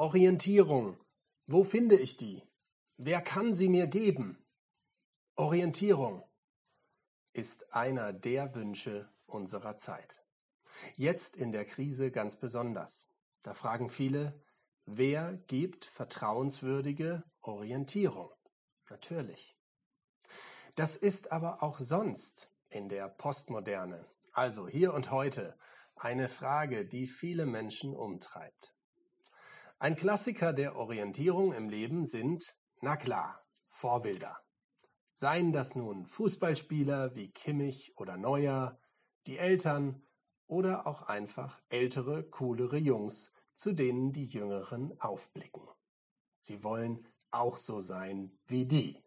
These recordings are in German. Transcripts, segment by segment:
Orientierung. Wo finde ich die? Wer kann sie mir geben? Orientierung ist einer der Wünsche unserer Zeit. Jetzt in der Krise ganz besonders. Da fragen viele, wer gibt vertrauenswürdige Orientierung? Natürlich. Das ist aber auch sonst in der Postmoderne, also hier und heute, eine Frage, die viele Menschen umtreibt. Ein Klassiker der Orientierung im Leben sind, na klar, Vorbilder. Seien das nun Fußballspieler wie Kimmich oder Neuer, die Eltern oder auch einfach ältere, coolere Jungs, zu denen die Jüngeren aufblicken. Sie wollen auch so sein wie die.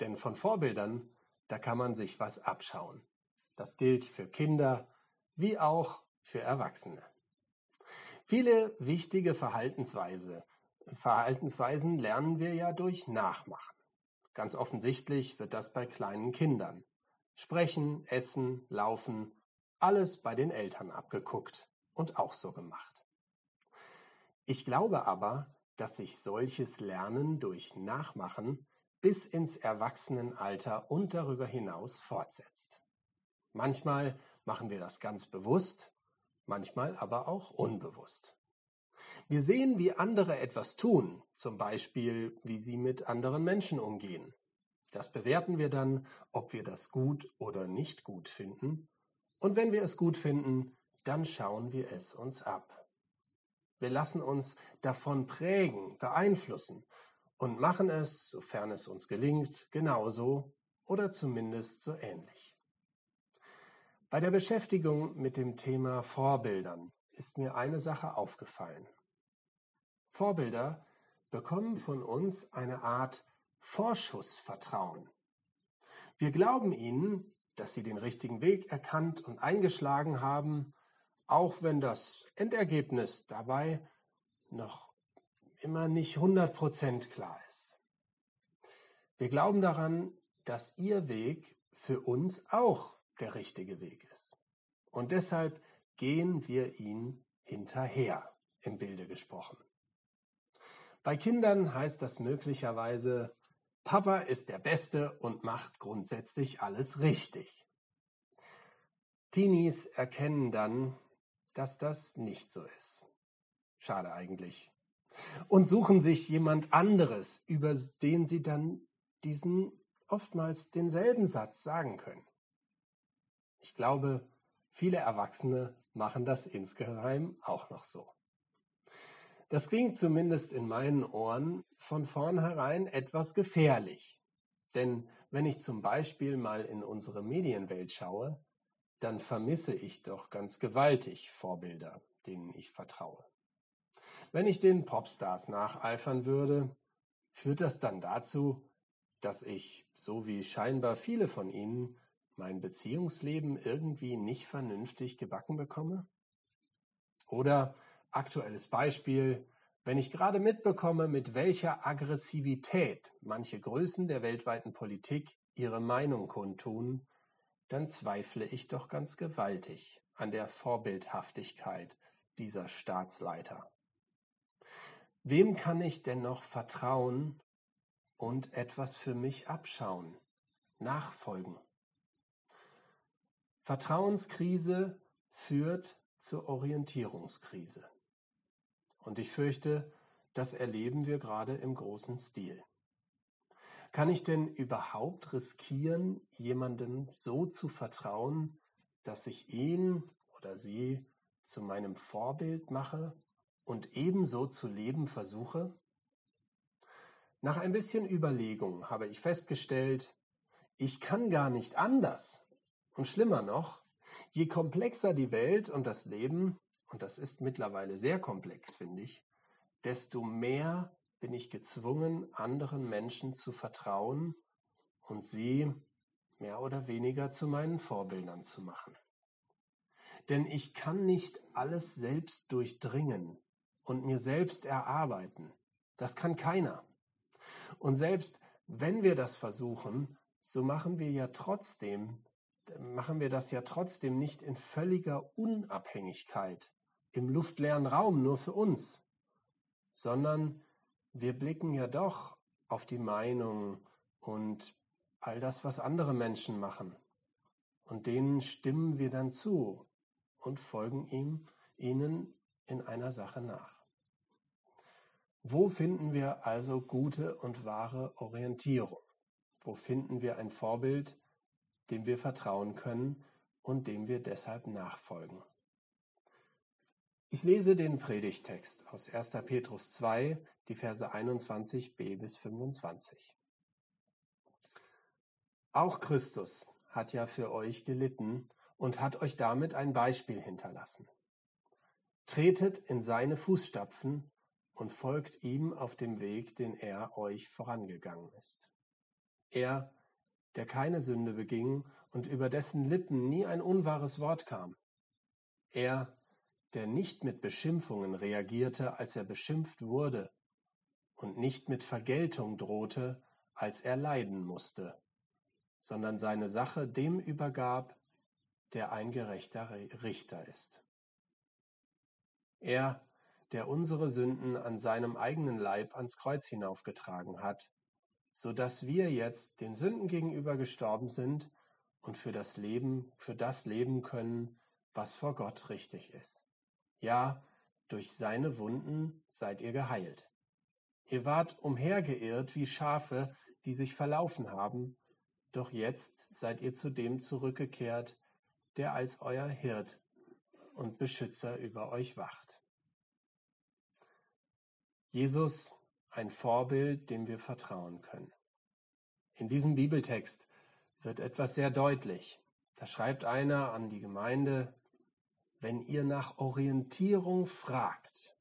Denn von Vorbildern, da kann man sich was abschauen. Das gilt für Kinder wie auch für Erwachsene. Viele wichtige Verhaltensweise, Verhaltensweisen lernen wir ja durch Nachmachen. Ganz offensichtlich wird das bei kleinen Kindern. Sprechen, essen, laufen, alles bei den Eltern abgeguckt und auch so gemacht. Ich glaube aber, dass sich solches Lernen durch Nachmachen bis ins Erwachsenenalter und darüber hinaus fortsetzt. Manchmal machen wir das ganz bewusst, manchmal aber auch unbewusst. Wir sehen, wie andere etwas tun, zum Beispiel, wie sie mit anderen Menschen umgehen. Das bewerten wir dann, ob wir das gut oder nicht gut finden. Und wenn wir es gut finden, dann schauen wir es uns ab. Wir lassen uns davon prägen, beeinflussen und machen es, sofern es uns gelingt, genauso oder zumindest so ähnlich. Bei der Beschäftigung mit dem Thema Vorbildern ist mir eine Sache aufgefallen. Vorbilder bekommen von uns eine Art Vorschussvertrauen. Wir glauben ihnen, dass sie den richtigen Weg erkannt und eingeschlagen haben, auch wenn das Endergebnis dabei noch immer nicht 100% klar ist. Wir glauben daran, dass ihr Weg für uns auch der richtige Weg ist. Und deshalb gehen wir ihn hinterher, im Bilde gesprochen. Bei Kindern heißt das möglicherweise, Papa ist der Beste und macht grundsätzlich alles richtig. Teenies erkennen dann, dass das nicht so ist. Schade eigentlich. Und suchen sich jemand anderes, über den sie dann diesen oftmals denselben Satz sagen können. Ich glaube, viele Erwachsene machen das insgeheim auch noch so. Das klingt zumindest in meinen Ohren von vornherein etwas gefährlich. Denn wenn ich zum Beispiel mal in unsere Medienwelt schaue, dann vermisse ich doch ganz gewaltig Vorbilder, denen ich vertraue. Wenn ich den Popstars nacheifern würde, führt das dann dazu, dass ich, so wie scheinbar viele von ihnen, mein Beziehungsleben irgendwie nicht vernünftig gebacken bekomme? Oder Aktuelles Beispiel, wenn ich gerade mitbekomme, mit welcher Aggressivität manche Größen der weltweiten Politik ihre Meinung kundtun, dann zweifle ich doch ganz gewaltig an der Vorbildhaftigkeit dieser Staatsleiter. Wem kann ich denn noch vertrauen und etwas für mich abschauen, nachfolgen? Vertrauenskrise führt zur Orientierungskrise. Und ich fürchte, das erleben wir gerade im großen Stil. Kann ich denn überhaupt riskieren, jemandem so zu vertrauen, dass ich ihn oder sie zu meinem Vorbild mache und ebenso zu leben versuche? Nach ein bisschen Überlegung habe ich festgestellt, ich kann gar nicht anders. Und schlimmer noch, je komplexer die Welt und das Leben, und das ist mittlerweile sehr komplex, finde ich, desto mehr bin ich gezwungen, anderen Menschen zu vertrauen und sie mehr oder weniger zu meinen Vorbildern zu machen. Denn ich kann nicht alles selbst durchdringen und mir selbst erarbeiten. Das kann keiner. Und selbst wenn wir das versuchen, so machen wir ja trotzdem, machen wir das ja trotzdem nicht in völliger Unabhängigkeit im luftleeren Raum nur für uns, sondern wir blicken ja doch auf die Meinung und all das, was andere Menschen machen. Und denen stimmen wir dann zu und folgen ihm, ihnen in einer Sache nach. Wo finden wir also gute und wahre Orientierung? Wo finden wir ein Vorbild, dem wir vertrauen können und dem wir deshalb nachfolgen? Ich lese den Predigtext aus 1. Petrus 2, die Verse 21b bis 25. Auch Christus hat ja für euch gelitten und hat euch damit ein Beispiel hinterlassen. Tretet in seine Fußstapfen und folgt ihm auf dem Weg, den er euch vorangegangen ist. Er, der keine Sünde beging und über dessen Lippen nie ein unwahres Wort kam. Er, der nicht mit Beschimpfungen reagierte, als er beschimpft wurde, und nicht mit Vergeltung drohte, als er leiden musste, sondern seine Sache dem übergab, der ein gerechter Richter ist. Er, der unsere Sünden an seinem eigenen Leib ans Kreuz hinaufgetragen hat, so dass wir jetzt den Sünden gegenüber gestorben sind und für das Leben, für das leben können, was vor Gott richtig ist. Ja, durch seine Wunden seid ihr geheilt. Ihr wart umhergeirrt wie Schafe, die sich verlaufen haben, doch jetzt seid ihr zu dem zurückgekehrt, der als euer Hirt und Beschützer über euch wacht. Jesus, ein Vorbild, dem wir vertrauen können. In diesem Bibeltext wird etwas sehr deutlich. Da schreibt einer an die Gemeinde, wenn ihr nach Orientierung fragt,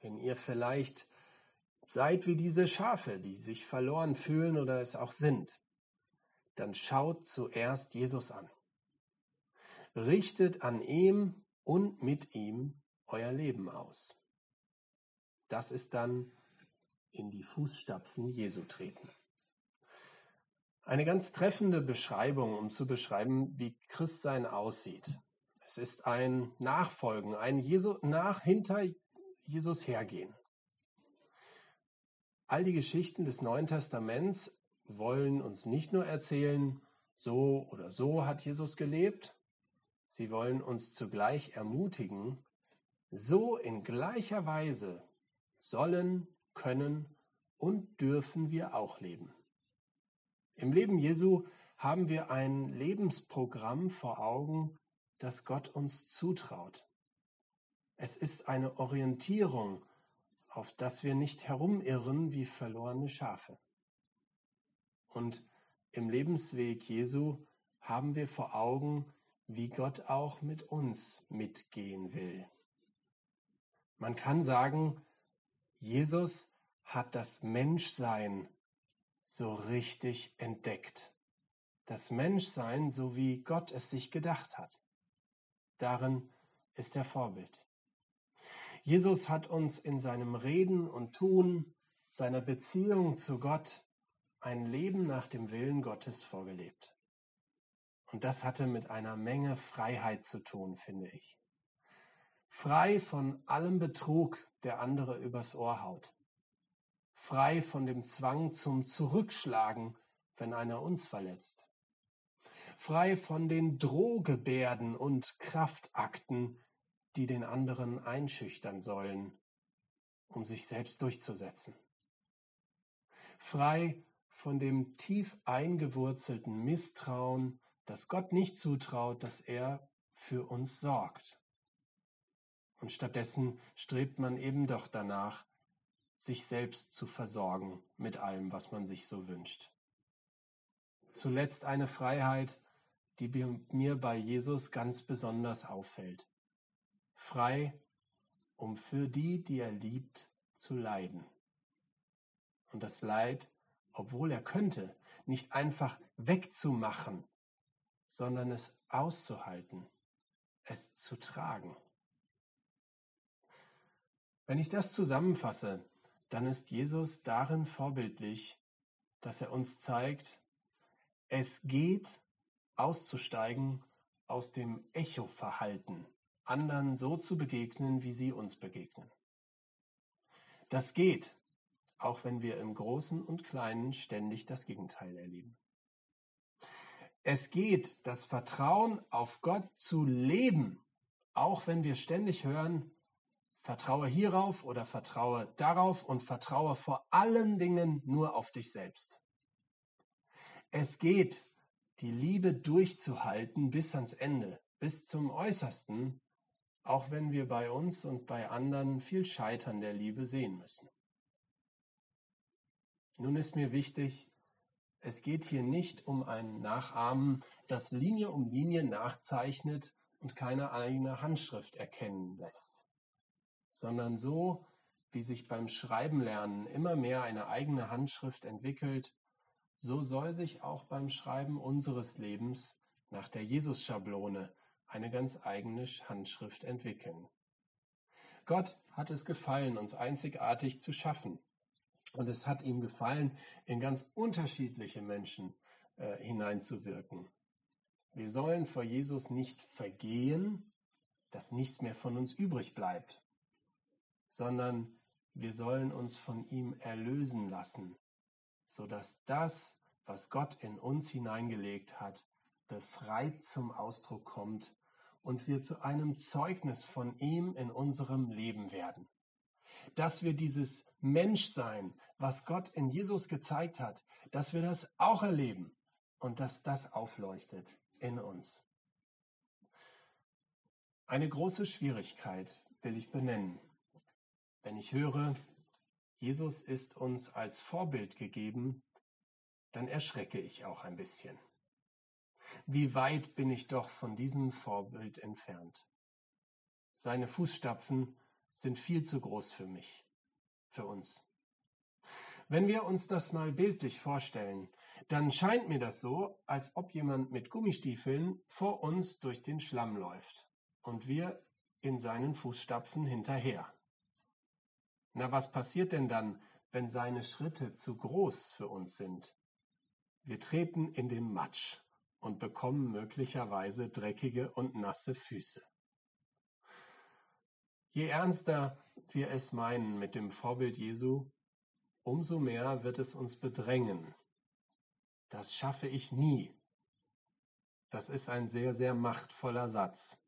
wenn ihr vielleicht seid wie diese Schafe, die sich verloren fühlen oder es auch sind, dann schaut zuerst Jesus an. Richtet an ihm und mit ihm euer Leben aus. Das ist dann in die Fußstapfen Jesu treten. Eine ganz treffende Beschreibung, um zu beschreiben, wie Christsein aussieht. Es ist ein Nachfolgen, ein Jesu, nach hinter Jesus hergehen. All die Geschichten des Neuen Testaments wollen uns nicht nur erzählen, so oder so hat Jesus gelebt, sie wollen uns zugleich ermutigen, so in gleicher Weise sollen, können und dürfen wir auch leben. Im Leben Jesu haben wir ein Lebensprogramm vor Augen, das Gott uns zutraut. Es ist eine Orientierung, auf das wir nicht herumirren wie verlorene Schafe. Und im Lebensweg Jesu haben wir vor Augen, wie Gott auch mit uns mitgehen will. Man kann sagen, Jesus hat das Menschsein so richtig entdeckt. Das Menschsein, so wie Gott es sich gedacht hat. Darin ist er Vorbild. Jesus hat uns in seinem Reden und Tun, seiner Beziehung zu Gott, ein Leben nach dem Willen Gottes vorgelebt. Und das hatte mit einer Menge Freiheit zu tun, finde ich. Frei von allem Betrug, der andere übers Ohr haut. Frei von dem Zwang zum Zurückschlagen, wenn einer uns verletzt frei von den Drohgebärden und Kraftakten, die den anderen einschüchtern sollen, um sich selbst durchzusetzen. Frei von dem tief eingewurzelten Misstrauen, das Gott nicht zutraut, dass er für uns sorgt. Und stattdessen strebt man eben doch danach, sich selbst zu versorgen mit allem, was man sich so wünscht. Zuletzt eine Freiheit, die mir bei Jesus ganz besonders auffällt. Frei, um für die, die er liebt, zu leiden. Und das Leid, obwohl er könnte, nicht einfach wegzumachen, sondern es auszuhalten, es zu tragen. Wenn ich das zusammenfasse, dann ist Jesus darin vorbildlich, dass er uns zeigt, es geht auszusteigen aus dem Echo-Verhalten, anderen so zu begegnen, wie sie uns begegnen. Das geht, auch wenn wir im Großen und Kleinen ständig das Gegenteil erleben. Es geht, das Vertrauen auf Gott zu leben, auch wenn wir ständig hören, vertraue hierauf oder vertraue darauf und vertraue vor allen Dingen nur auf dich selbst. Es geht, die Liebe durchzuhalten bis ans Ende, bis zum Äußersten, auch wenn wir bei uns und bei anderen viel Scheitern der Liebe sehen müssen. Nun ist mir wichtig, es geht hier nicht um ein Nachahmen, das Linie um Linie nachzeichnet und keine eigene Handschrift erkennen lässt, sondern so, wie sich beim Schreibenlernen immer mehr eine eigene Handschrift entwickelt, so soll sich auch beim Schreiben unseres Lebens nach der Jesus-Schablone eine ganz eigene Handschrift entwickeln. Gott hat es gefallen, uns einzigartig zu schaffen. Und es hat ihm gefallen, in ganz unterschiedliche Menschen äh, hineinzuwirken. Wir sollen vor Jesus nicht vergehen, dass nichts mehr von uns übrig bleibt, sondern wir sollen uns von ihm erlösen lassen, sodass das, was Gott in uns hineingelegt hat, befreit zum Ausdruck kommt und wir zu einem Zeugnis von ihm in unserem Leben werden. Dass wir dieses Menschsein, was Gott in Jesus gezeigt hat, dass wir das auch erleben und dass das aufleuchtet in uns. Eine große Schwierigkeit will ich benennen. Wenn ich höre, Jesus ist uns als Vorbild gegeben, dann erschrecke ich auch ein bisschen. Wie weit bin ich doch von diesem Vorbild entfernt. Seine Fußstapfen sind viel zu groß für mich, für uns. Wenn wir uns das mal bildlich vorstellen, dann scheint mir das so, als ob jemand mit Gummistiefeln vor uns durch den Schlamm läuft und wir in seinen Fußstapfen hinterher. Na, was passiert denn dann, wenn seine Schritte zu groß für uns sind? Wir treten in den Matsch und bekommen möglicherweise dreckige und nasse Füße. Je ernster wir es meinen mit dem Vorbild Jesu, umso mehr wird es uns bedrängen. Das schaffe ich nie. Das ist ein sehr, sehr machtvoller Satz.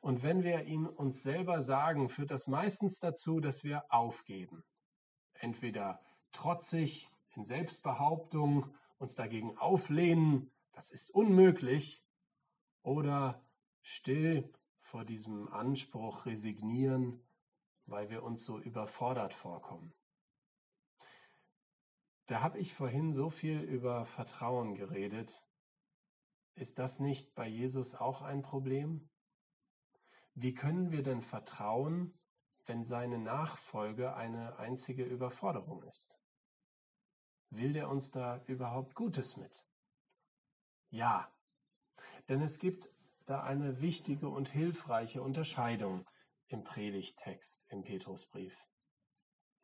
Und wenn wir ihn uns selber sagen, führt das meistens dazu, dass wir aufgeben. Entweder trotzig in Selbstbehauptung uns dagegen auflehnen das ist unmöglich, oder still vor diesem Anspruch resignieren, weil wir uns so überfordert vorkommen. Da habe ich vorhin so viel über Vertrauen geredet. Ist das nicht bei Jesus auch ein Problem? Wie können wir denn vertrauen, wenn seine Nachfolge eine einzige Überforderung ist? Will der uns da überhaupt Gutes mit? Ja, denn es gibt da eine wichtige und hilfreiche Unterscheidung im Predigtext im Petrusbrief.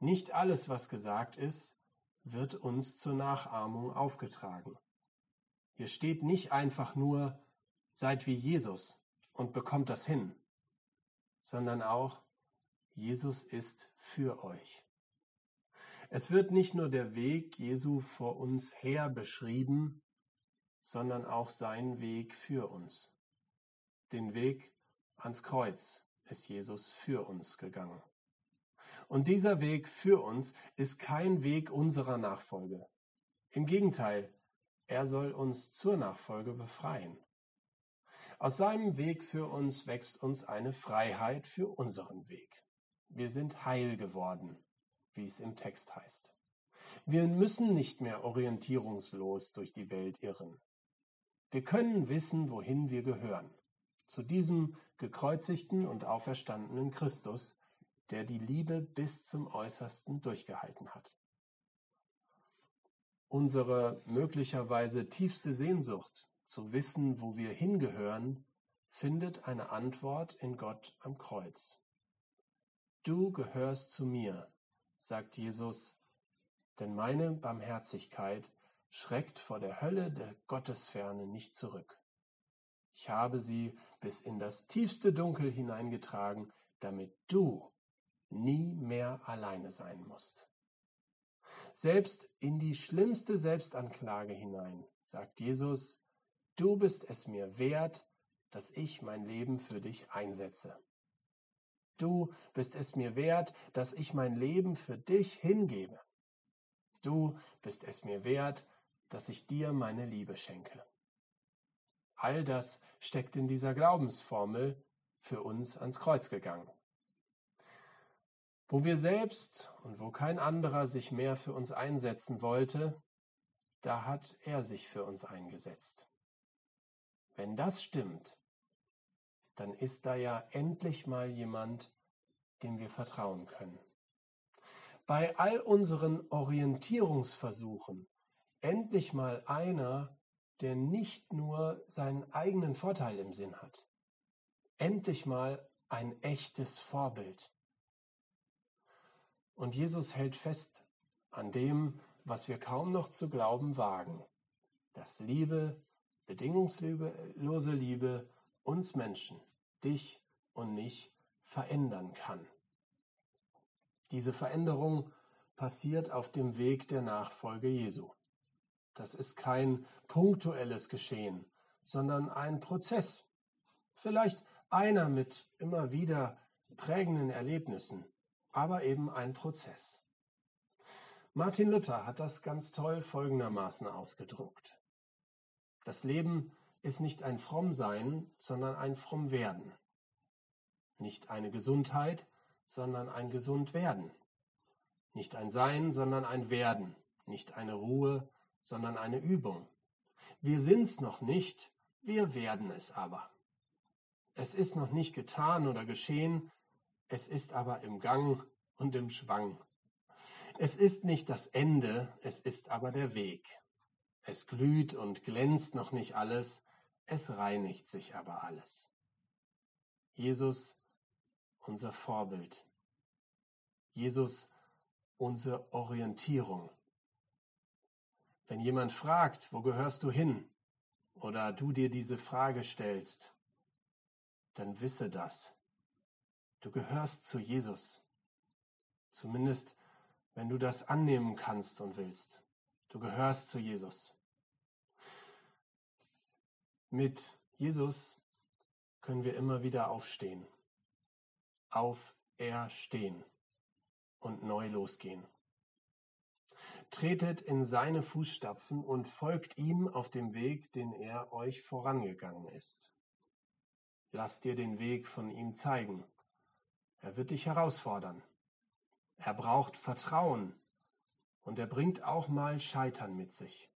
Nicht alles, was gesagt ist, wird uns zur Nachahmung aufgetragen. Hier steht nicht einfach nur, seid wie Jesus und bekommt das hin, sondern auch, Jesus ist für euch. Es wird nicht nur der Weg Jesu vor uns her beschrieben, sondern auch sein Weg für uns. Den Weg ans Kreuz ist Jesus für uns gegangen. Und dieser Weg für uns ist kein Weg unserer Nachfolge. Im Gegenteil, er soll uns zur Nachfolge befreien. Aus seinem Weg für uns wächst uns eine Freiheit für unseren Weg. Wir sind heil geworden, wie es im Text heißt. Wir müssen nicht mehr orientierungslos durch die Welt irren. Wir können wissen, wohin wir gehören. Zu diesem gekreuzigten und auferstandenen Christus, der die Liebe bis zum Äußersten durchgehalten hat. Unsere möglicherweise tiefste Sehnsucht, zu wissen, wo wir hingehören, findet eine Antwort in Gott am Kreuz. Du gehörst zu mir, sagt Jesus, denn meine Barmherzigkeit schreckt vor der Hölle der Gottesferne nicht zurück. Ich habe sie bis in das tiefste Dunkel hineingetragen, damit du nie mehr alleine sein musst. Selbst in die schlimmste Selbstanklage hinein sagt Jesus, du bist es mir wert, dass ich mein Leben für dich einsetze. Du bist es mir wert, dass ich mein Leben für dich hingebe. Du bist es mir wert, dass ich dir meine Liebe schenke. All das steckt in dieser Glaubensformel für uns ans Kreuz gegangen. Wo wir selbst und wo kein anderer sich mehr für uns einsetzen wollte, da hat er sich für uns eingesetzt. Wenn das stimmt, dann ist da ja endlich mal jemand, dem wir vertrauen können. Bei all unseren Orientierungsversuchen endlich mal einer, der nicht nur seinen eigenen Vorteil im Sinn hat. Endlich mal ein echtes Vorbild. Und Jesus hält fest an dem, was wir kaum noch zu glauben wagen, dass Liebe, bedingungslose Liebe uns Menschen, dich und mich verändern kann. Diese Veränderung passiert auf dem Weg der Nachfolge Jesu. Das ist kein punktuelles Geschehen, sondern ein Prozess. Vielleicht einer mit immer wieder prägenden Erlebnissen, aber eben ein Prozess. Martin Luther hat das ganz toll folgendermaßen ausgedruckt. Das Leben ist nicht ein Frommsein, sondern ein Frommwerden. Nicht eine Gesundheit, sondern ein Gesundwerden. Nicht ein Sein, sondern ein Werden. Nicht eine Ruhe, sondern eine Übung. Wir sind's noch nicht, wir werden es aber. Es ist noch nicht getan oder geschehen, es ist aber im Gang und im Schwang. Es ist nicht das Ende, es ist aber der Weg. Es glüht und glänzt noch nicht alles, es reinigt sich aber alles. Jesus, unser Vorbild. Jesus, unsere Orientierung. Wenn jemand fragt, wo gehörst du hin? Oder du dir diese Frage stellst, dann wisse das. Du gehörst zu Jesus. Zumindest, wenn du das annehmen kannst und willst. Du gehörst zu Jesus. Mit Jesus können wir immer wieder aufstehen, auferstehen und neu losgehen. Tretet in seine Fußstapfen und folgt ihm auf dem Weg, den er euch vorangegangen ist. Lass dir den Weg von ihm zeigen. Er wird dich herausfordern. Er braucht Vertrauen und er bringt auch mal Scheitern mit sich.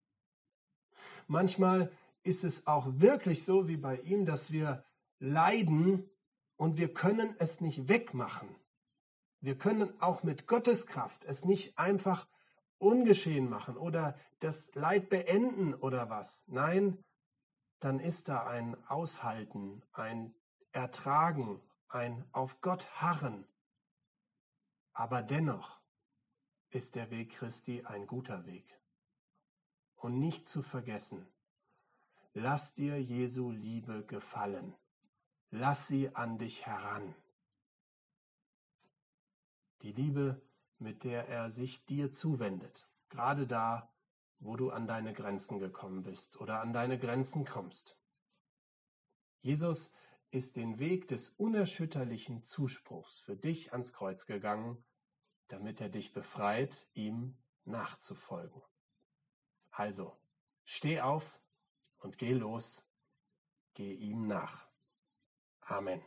Manchmal ist es auch wirklich so wie bei ihm, dass wir leiden und wir können es nicht wegmachen. Wir können auch mit Gottes Kraft es nicht einfach ungeschehen machen oder das Leid beenden oder was. Nein, dann ist da ein Aushalten, ein Ertragen, ein auf Gott harren. Aber dennoch ist der Weg Christi ein guter Weg. Und nicht zu vergessen, lass dir Jesu Liebe gefallen. Lass sie an dich heran. Die Liebe mit der er sich dir zuwendet, gerade da, wo du an deine Grenzen gekommen bist oder an deine Grenzen kommst. Jesus ist den Weg des unerschütterlichen Zuspruchs für dich ans Kreuz gegangen, damit er dich befreit, ihm nachzufolgen. Also, steh auf und geh los, geh ihm nach. Amen.